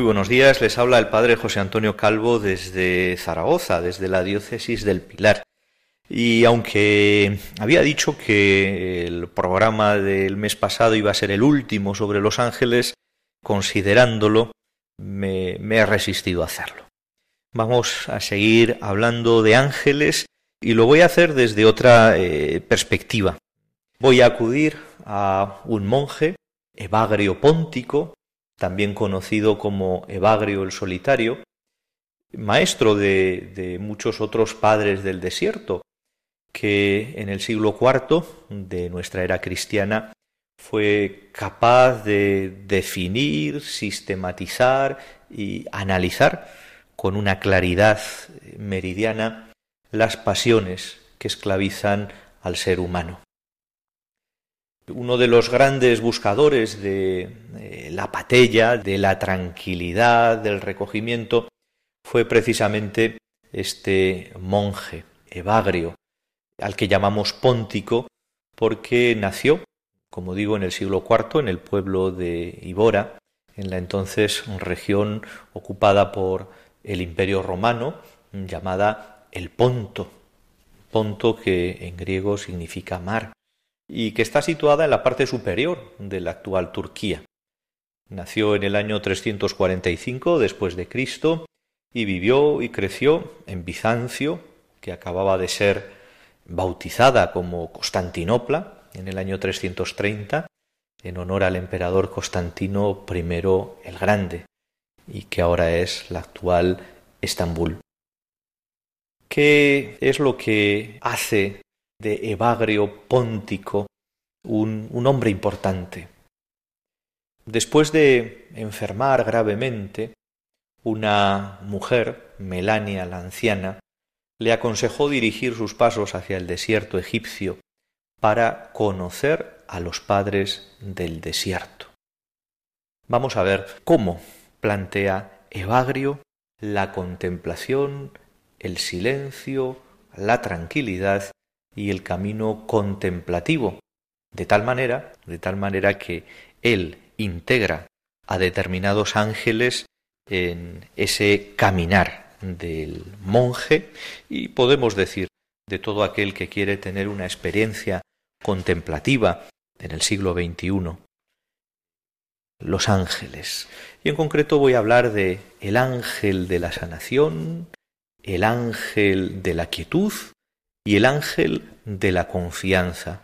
Muy buenos días, les habla el Padre José Antonio Calvo desde Zaragoza, desde la diócesis del Pilar. Y aunque había dicho que el programa del mes pasado iba a ser el último sobre los ángeles, considerándolo, me, he resistido a hacerlo. Vamos a seguir hablando de ángeles y lo voy a hacer desde otra eh, perspectiva. Voy a acudir a un monje, Evagrio Póntico, también conocido como Evagrio el Solitario, maestro de, muchos otros padres del desierto, que en el siglo IV de nuestra era cristiana fue capaz de definir, sistematizar y analizar con una claridad meridiana las pasiones que esclavizan al ser humano. Uno de los grandes buscadores de eh, la patella, de la tranquilidad, del recogimiento, fue precisamente este monje, Evagrio, al que llamamos Póntico, porque nació, como digo, en el siglo IV, en el pueblo de Ibora, en la entonces región ocupada por el Imperio Romano, llamada el Ponto, Ponto que en griego significa mar y que está situada en la parte superior de la actual Turquía. Nació en el año 345 después de Cristo y vivió y creció en Bizancio, que acababa de ser bautizada como Constantinopla en el año 330 en honor al emperador Constantino I el Grande y que ahora es la actual Estambul. ¿Qué es lo que hace de Evagrio Póntico, un, un hombre importante. Después de enfermar gravemente, una mujer, Melania la anciana, le aconsejó dirigir sus pasos hacia el desierto egipcio para conocer a los padres del desierto. Vamos a ver cómo plantea Evagrio la contemplación, el silencio, la tranquilidad y el camino contemplativo, de tal manera, de tal manera que él integra a determinados ángeles en ese caminar del monje y podemos decir de todo aquel que quiere tener una experiencia contemplativa en el siglo XXI. Los ángeles. Y en concreto voy a hablar de el ángel de la sanación, el ángel de la quietud y el ángel de la confianza.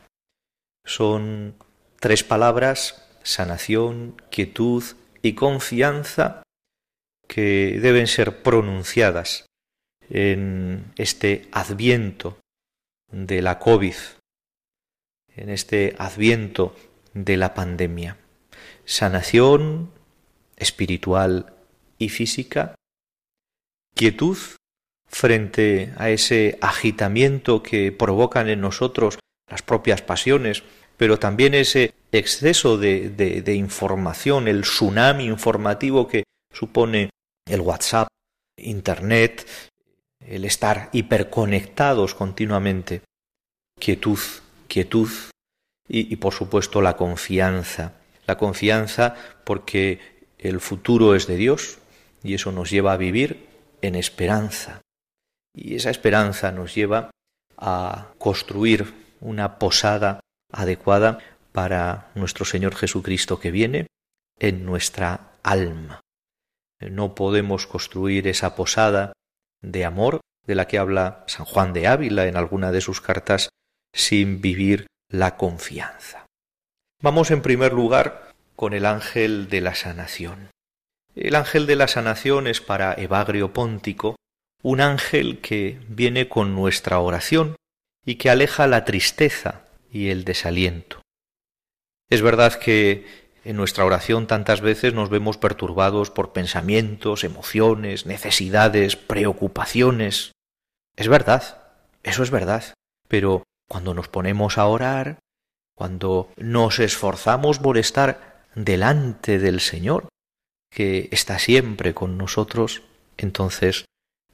Son tres palabras, sanación, quietud y confianza, que deben ser pronunciadas en este adviento de la COVID, en este adviento de la pandemia. Sanación espiritual y física, quietud frente a ese agitamiento que provocan en nosotros las propias pasiones, pero también ese exceso de, información, el tsunami informativo que supone el WhatsApp, Internet, el estar hiperconectados continuamente. Quietud, quietud y, por supuesto la confianza. La confianza porque el futuro es de Dios y eso nos lleva a vivir en esperanza. Y esa esperanza nos lleva a construir una posada adecuada para nuestro Señor Jesucristo que viene en nuestra alma. No podemos construir esa posada de amor de la que habla San Juan de Ávila en alguna de sus cartas, sin vivir la confianza. Vamos en primer lugar con el ángel de la sanación. El ángel de la sanación es para Evagrio Póntico un ángel que viene con nuestra oración y que aleja la tristeza y el desaliento. Es verdad que en nuestra oración tantas veces nos vemos perturbados por pensamientos, emociones, necesidades, preocupaciones. Es verdad, eso es verdad, pero cuando nos ponemos a orar, cuando nos esforzamos por estar delante del Señor, que está siempre con nosotros, entonces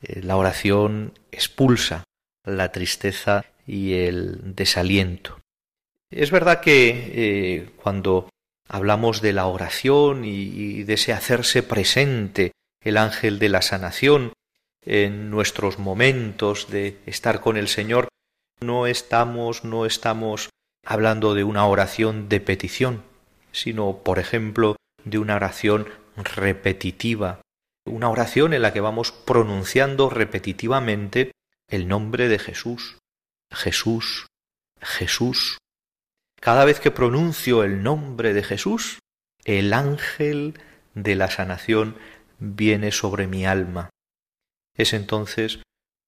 la oración expulsa la tristeza y el desaliento. Es verdad que eh, cuando hablamos de la oración y de ese hacerse presente el ángel de la sanación en nuestros momentos de estar con el Señor, no estamos, no estamos hablando de una oración de petición, sino, por ejemplo, de una oración repetitiva, una oración en la que vamos pronunciando repetitivamente el nombre de Jesús, Jesús, Jesús. Cada vez que pronuncio el nombre de Jesús, el ángel de la sanación viene sobre mi alma. Es entonces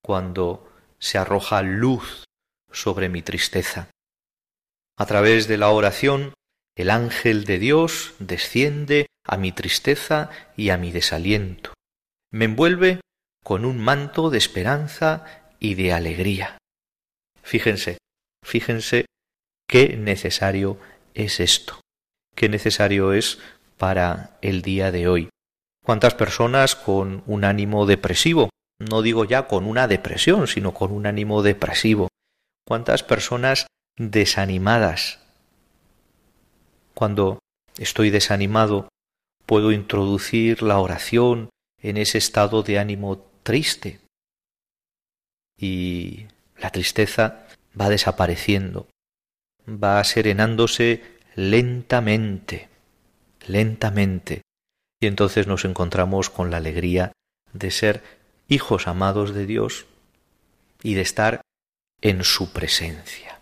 cuando se arroja luz sobre mi tristeza. A través de la oración, el ángel de Dios desciende a mi tristeza y a mi desaliento. Me envuelve con un manto de esperanza y de alegría. Fíjense, fíjense qué necesario es esto, qué necesario es para el día de hoy. ¿Cuántas personas con un ánimo depresivo? No digo ya con una depresión, sino con un ánimo depresivo, cuántas personas desanimadas. Cuando estoy desanimado, puedo introducir la oración en ese estado de ánimo triste. Y la tristeza va desapareciendo, va serenándose lentamente, lentamente. Y entonces nos encontramos con la alegría de ser hijos amados de Dios y de estar en su presencia.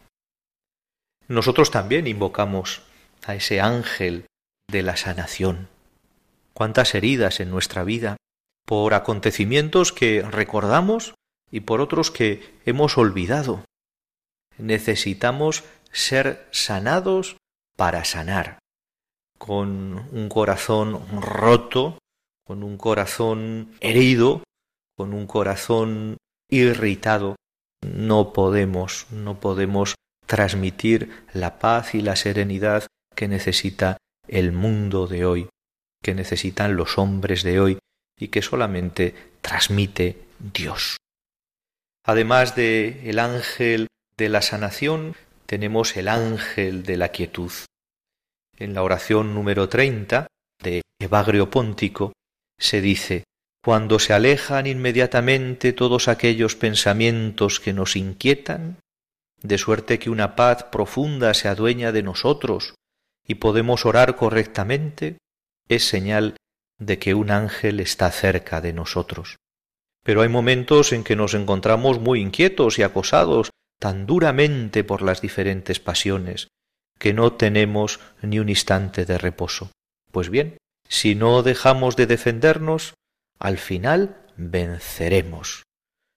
Nosotros también invocamos a ese ángel de la sanación. Cuántas heridas en nuestra vida por acontecimientos que recordamos y por otros que hemos olvidado. Necesitamos ser sanados para sanar. Con un corazón roto, con un corazón herido, con un corazón irritado, no podemos, no podemos transmitir la paz y la serenidad que necesita el mundo de hoy, que necesitan los hombres de hoy y que solamente transmite Dios. Además de el ángel de la sanación, tenemos el ángel de la quietud. En la oración número 30 de Evagrio Póntico se dice cuando se alejan inmediatamente todos aquellos pensamientos que nos inquietan, de suerte que una paz profunda se adueña de nosotros y podemos orar correctamente, es señal de que un ángel está cerca de nosotros. Pero hay momentos en que nos encontramos muy inquietos y acosados tan duramente por las diferentes pasiones, que no tenemos ni un instante de reposo. Pues bien, si no dejamos de defendernos, al final venceremos.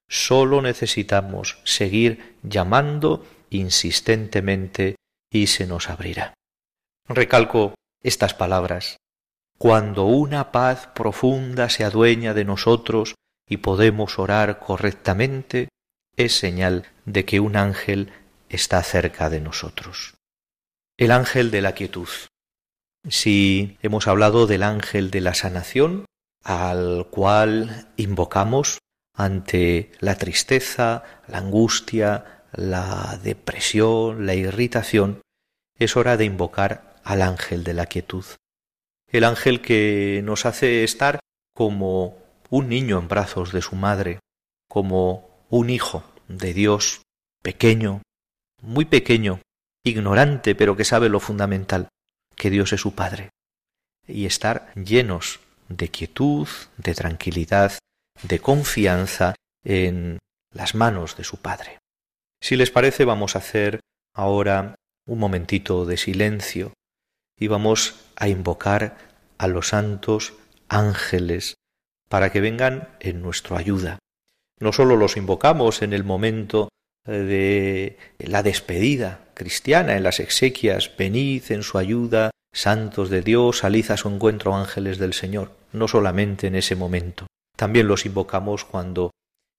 Solo necesitamos seguir llamando insistentemente y se nos abrirá. Recalco estas palabras. Cuando una paz profunda se adueña de nosotros y podemos orar correctamente, es señal de que un ángel está cerca de nosotros. El ángel de la quietud. Si hemos hablado del ángel de la sanación, al cual invocamos ante la tristeza, la angustia, la depresión, la irritación, es hora de invocar al ángel de la quietud. El ángel que nos hace estar como un niño en brazos de su madre, como un hijo de Dios, pequeño, muy pequeño, ignorante, pero que sabe lo fundamental, que Dios es su Padre, y estar llenos de quietud, de tranquilidad, de confianza en las manos de su Padre. Si les parece, vamos a hacer ahora un momentito de silencio y vamos a invocar a los santos ángeles para que vengan en nuestra ayuda. No sólo los invocamos en el momento de la despedida cristiana, en las exequias, venid en su ayuda, santos de Dios, salid a su encuentro ángeles del Señor, no solamente en ese momento. También los invocamos cuando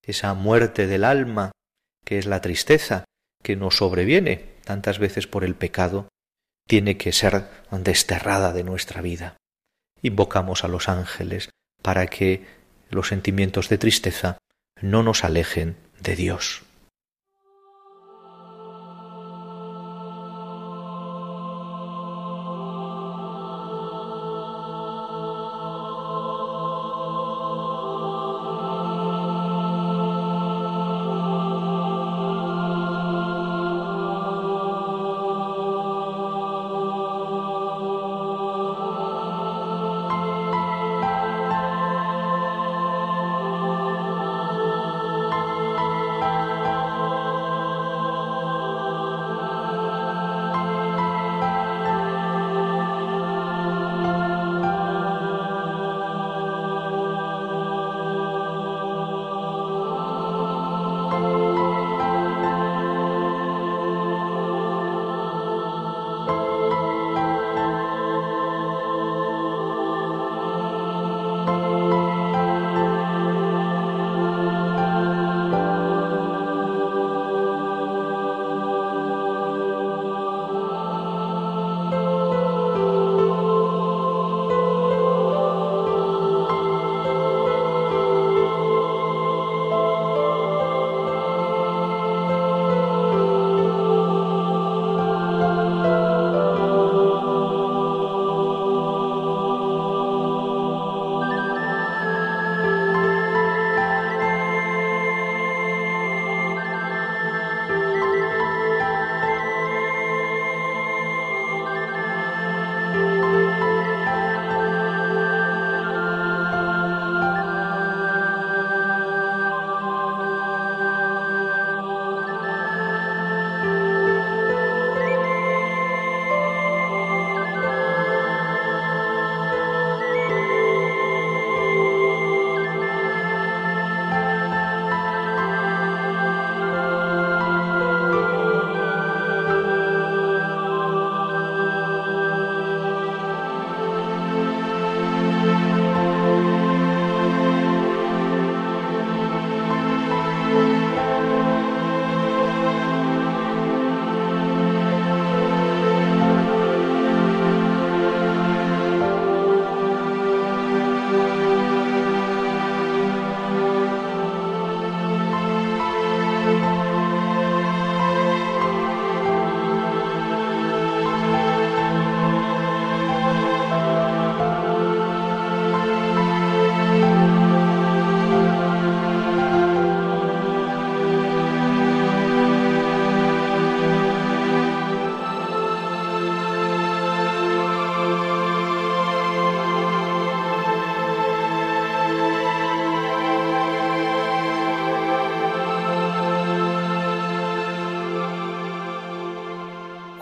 esa muerte del alma, que es la tristeza, que nos sobreviene tantas veces por el pecado, tiene que ser desterrada de nuestra vida. Invocamos a los ángeles para que los sentimientos de tristeza no nos alejen de Dios.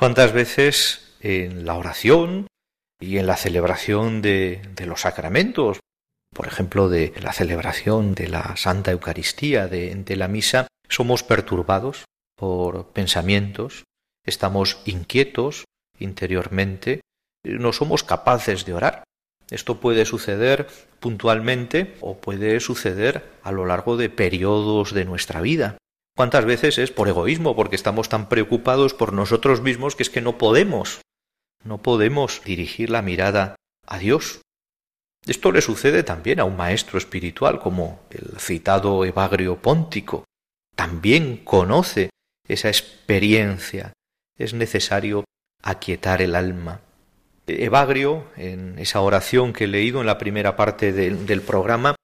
¿Cuántas veces en la oración y en la celebración de, los sacramentos, por ejemplo, de la celebración de la Santa Eucaristía, de, la misa, somos perturbados por pensamientos, estamos inquietos interiormente, no somos capaces de orar. Esto puede suceder puntualmente o puede suceder a lo largo de periodos de nuestra vida. ¿Cuántas veces es por egoísmo, porque estamos tan preocupados por nosotros mismos que es que no podemos, no podemos dirigir la mirada a Dios? Esto le sucede también a un maestro espiritual como el citado Evagrio Póntico. También conoce esa experiencia. Es necesario aquietar el alma. Evagrio, en esa oración que he leído en la primera parte del programa,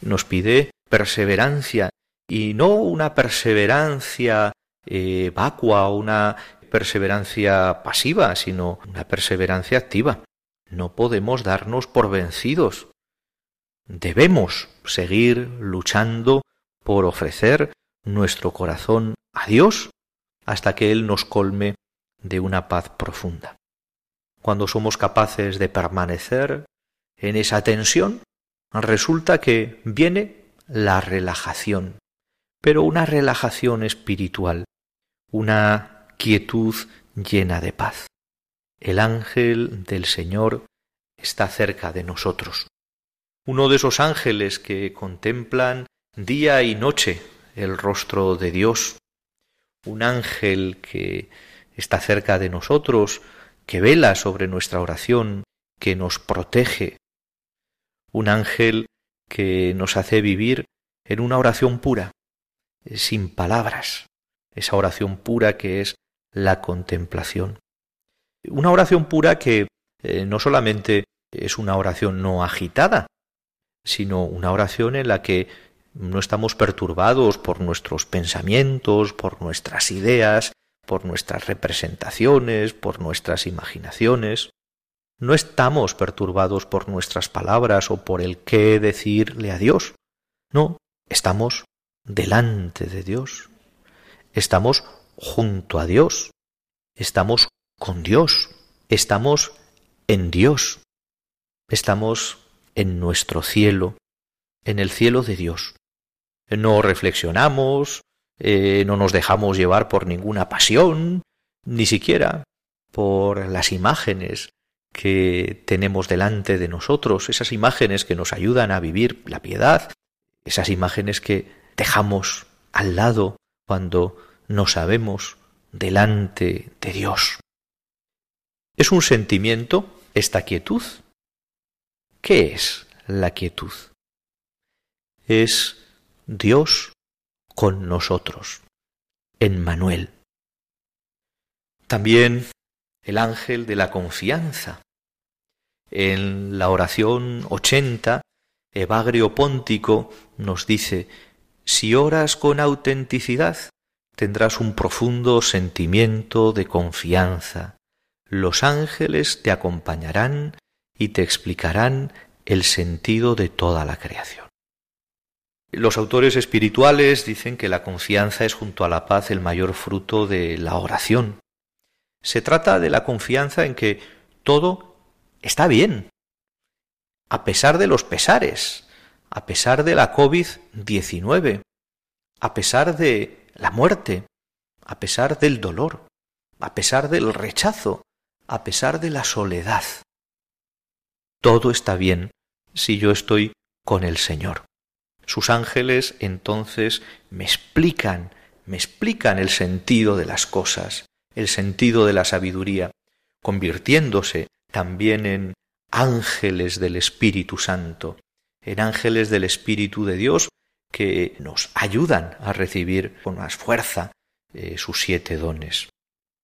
nos pide perseverancia y no una perseverancia eh, vacua o una perseverancia pasiva, sino una perseverancia activa. No podemos darnos por vencidos. Debemos seguir luchando por ofrecer nuestro corazón a Dios hasta que Él nos colme de una paz profunda. Cuando somos capaces de permanecer en esa tensión, resulta que viene la relajación, pero una relajación espiritual, una quietud llena de paz. El ángel del Señor está cerca de nosotros. Uno de esos ángeles que contemplan día y noche el rostro de Dios, un ángel que está cerca de nosotros, que vela sobre nuestra oración, que nos protege, un ángel que nos hace vivir en una oración pura, sin palabras, esa oración pura que es la contemplación. Una oración pura que eh, no solamente es una oración no agitada, sino una oración en la que no estamos perturbados por nuestros pensamientos, por nuestras ideas, por nuestras representaciones, por nuestras imaginaciones. No estamos perturbados por nuestras palabras o por el qué decirle a Dios. No, estamos delante de Dios. Estamos junto a Dios. Estamos con Dios. Estamos en Dios. Estamos en nuestro cielo, en el cielo de Dios. No reflexionamos, eh, no nos dejamos llevar por ninguna pasión, ni siquiera por las imágenes que tenemos delante de nosotros, esas imágenes que nos ayudan a vivir la piedad, esas imágenes que dejamos al lado cuando no sabemos delante de Dios. Es un sentimiento esta quietud. ¿Qué es la quietud? Es Dios con nosotros, en Manuel. También el ángel de la confianza. En la oración 80, Evagrio Póntico nos dice, si oras con autenticidad, tendrás un profundo sentimiento de confianza. Los ángeles te acompañarán y te explicarán el sentido de toda la creación. Los autores espirituales dicen que la confianza es junto a la paz el mayor fruto de la oración. Se trata de la confianza en que todo está bien, a pesar de los pesares, a pesar de la COVID-19, a pesar de la muerte, a pesar del dolor, a pesar del rechazo, a pesar de la soledad. Todo está bien si yo estoy con el Señor. Sus ángeles entonces me explican, me explican el sentido de las cosas, el sentido de la sabiduría, convirtiéndose también en ángeles del Espíritu Santo, en ángeles del Espíritu de Dios que nos ayudan a recibir con más fuerza eh, sus siete dones.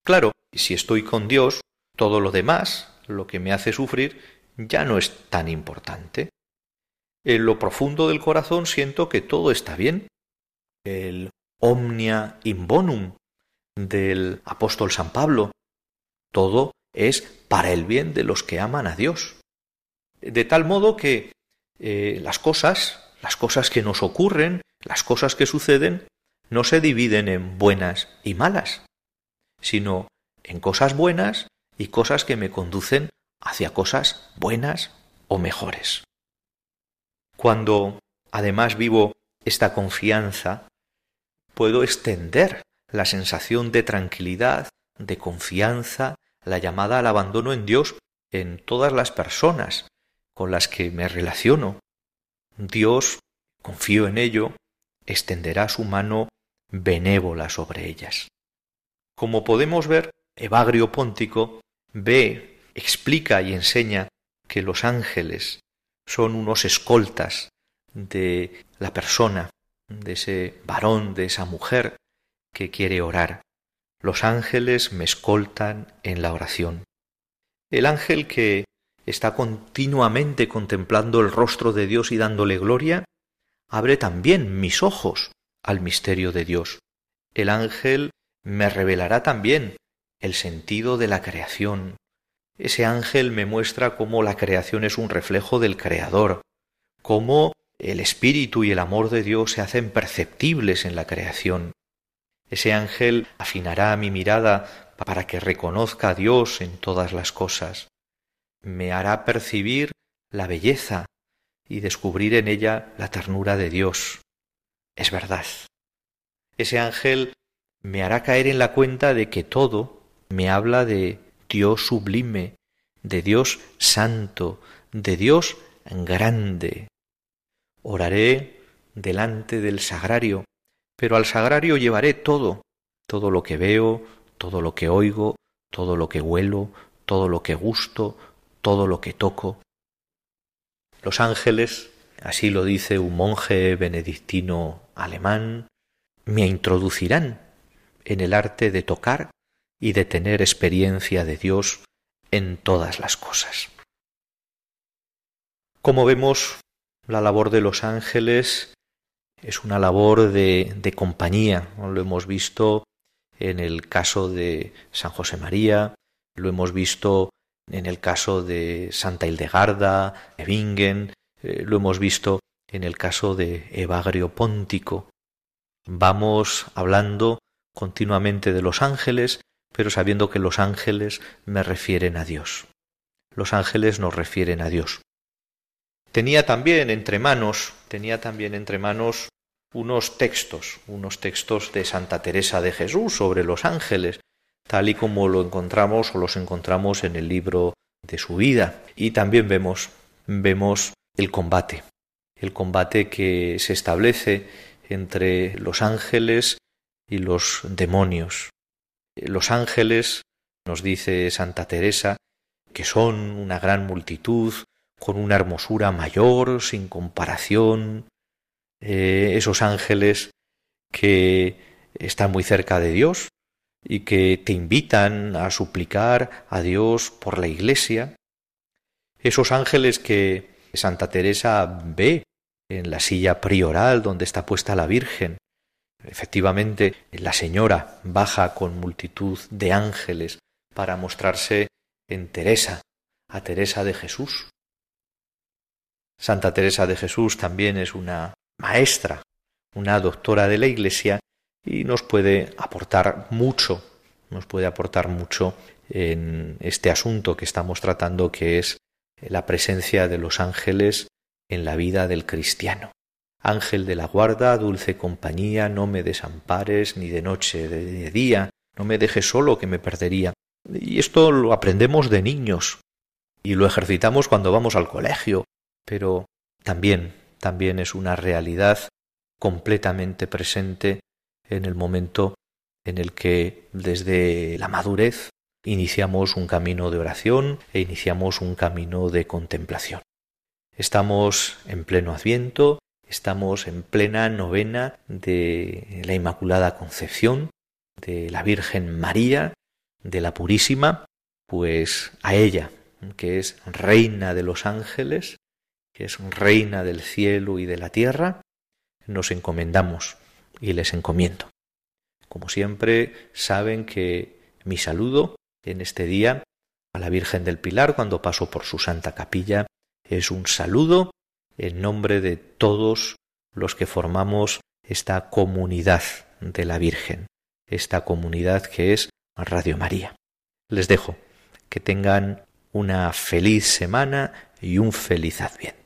Claro, si estoy con Dios, todo lo demás, lo que me hace sufrir, ya no es tan importante. En lo profundo del corazón siento que todo está bien. El omnia in bonum del apóstol San Pablo. Todo es para el bien de los que aman a Dios. De tal modo que eh, las cosas, las cosas que nos ocurren, las cosas que suceden, no se dividen en buenas y malas, sino en cosas buenas y cosas que me conducen hacia cosas buenas o mejores. Cuando además vivo esta confianza, puedo extender la sensación de tranquilidad, de confianza, la llamada al abandono en Dios en todas las personas con las que me relaciono. Dios, confío en ello, extenderá su mano benévola sobre ellas. Como podemos ver, Evagrio Póntico ve, explica y enseña que los ángeles son unos escoltas de la persona, de ese varón, de esa mujer que quiere orar. Los ángeles me escoltan en la oración. El ángel que está continuamente contemplando el rostro de Dios y dándole gloria, abre también mis ojos al misterio de Dios. El ángel me revelará también el sentido de la creación. Ese ángel me muestra cómo la creación es un reflejo del Creador, cómo el espíritu y el amor de Dios se hacen perceptibles en la creación. Ese ángel afinará mi mirada para que reconozca a Dios en todas las cosas. Me hará percibir la belleza y descubrir en ella la ternura de Dios. Es verdad. Ese ángel me hará caer en la cuenta de que todo me habla de Dios sublime, de Dios santo, de Dios grande. Oraré delante del sagrario, pero al sagrario llevaré todo, todo lo que veo, todo lo que oigo, todo lo que huelo, todo lo que gusto, todo lo que toco. Los ángeles, así lo dice un monje benedictino alemán, me introducirán en el arte de tocar y de tener experiencia de Dios en todas las cosas. Como vemos, la labor de los ángeles es una labor de, de compañía. Lo hemos visto en el caso de San José María, lo hemos visto en el caso de Santa Hildegarda, de Bingen, eh, lo hemos visto en el caso de Evagrio Póntico. Vamos hablando continuamente de los ángeles, pero sabiendo que los ángeles me refieren a Dios. Los ángeles nos refieren a Dios. Tenía también entre manos, tenía también entre manos unos textos, unos textos de Santa Teresa de Jesús sobre los ángeles, tal y como lo encontramos o los encontramos en el libro de su vida. Y también vemos, vemos el combate, el combate que se establece entre los ángeles y los demonios. Los ángeles, nos dice Santa Teresa, que son una gran multitud, con una hermosura mayor, sin comparación, eh, esos ángeles que están muy cerca de Dios y que te invitan a suplicar a Dios por la Iglesia, esos ángeles que Santa Teresa ve en la silla prioral donde está puesta la Virgen. Efectivamente, la Señora baja con multitud de ángeles para mostrarse en Teresa, a Teresa de Jesús. Santa Teresa de Jesús también es una maestra, una doctora de la Iglesia y nos puede aportar mucho, nos puede aportar mucho en este asunto que estamos tratando que es la presencia de los ángeles en la vida del cristiano. Ángel de la guarda, dulce compañía, no me desampares ni de noche, ni de día, no me dejes solo que me perdería. Y esto lo aprendemos de niños y lo ejercitamos cuando vamos al colegio, pero también también es una realidad completamente presente en el momento en el que desde la madurez iniciamos un camino de oración e iniciamos un camino de contemplación. Estamos en pleno adviento, estamos en plena novena de la Inmaculada Concepción, de la Virgen María, de la Purísima, pues a ella, que es Reina de los ángeles, que es reina del cielo y de la tierra, nos encomendamos y les encomiendo. Como siempre, saben que mi saludo en este día a la Virgen del Pilar cuando paso por su santa capilla es un saludo en nombre de todos los que formamos esta comunidad de la Virgen, esta comunidad que es Radio María. Les dejo que tengan una feliz semana y un feliz adviento.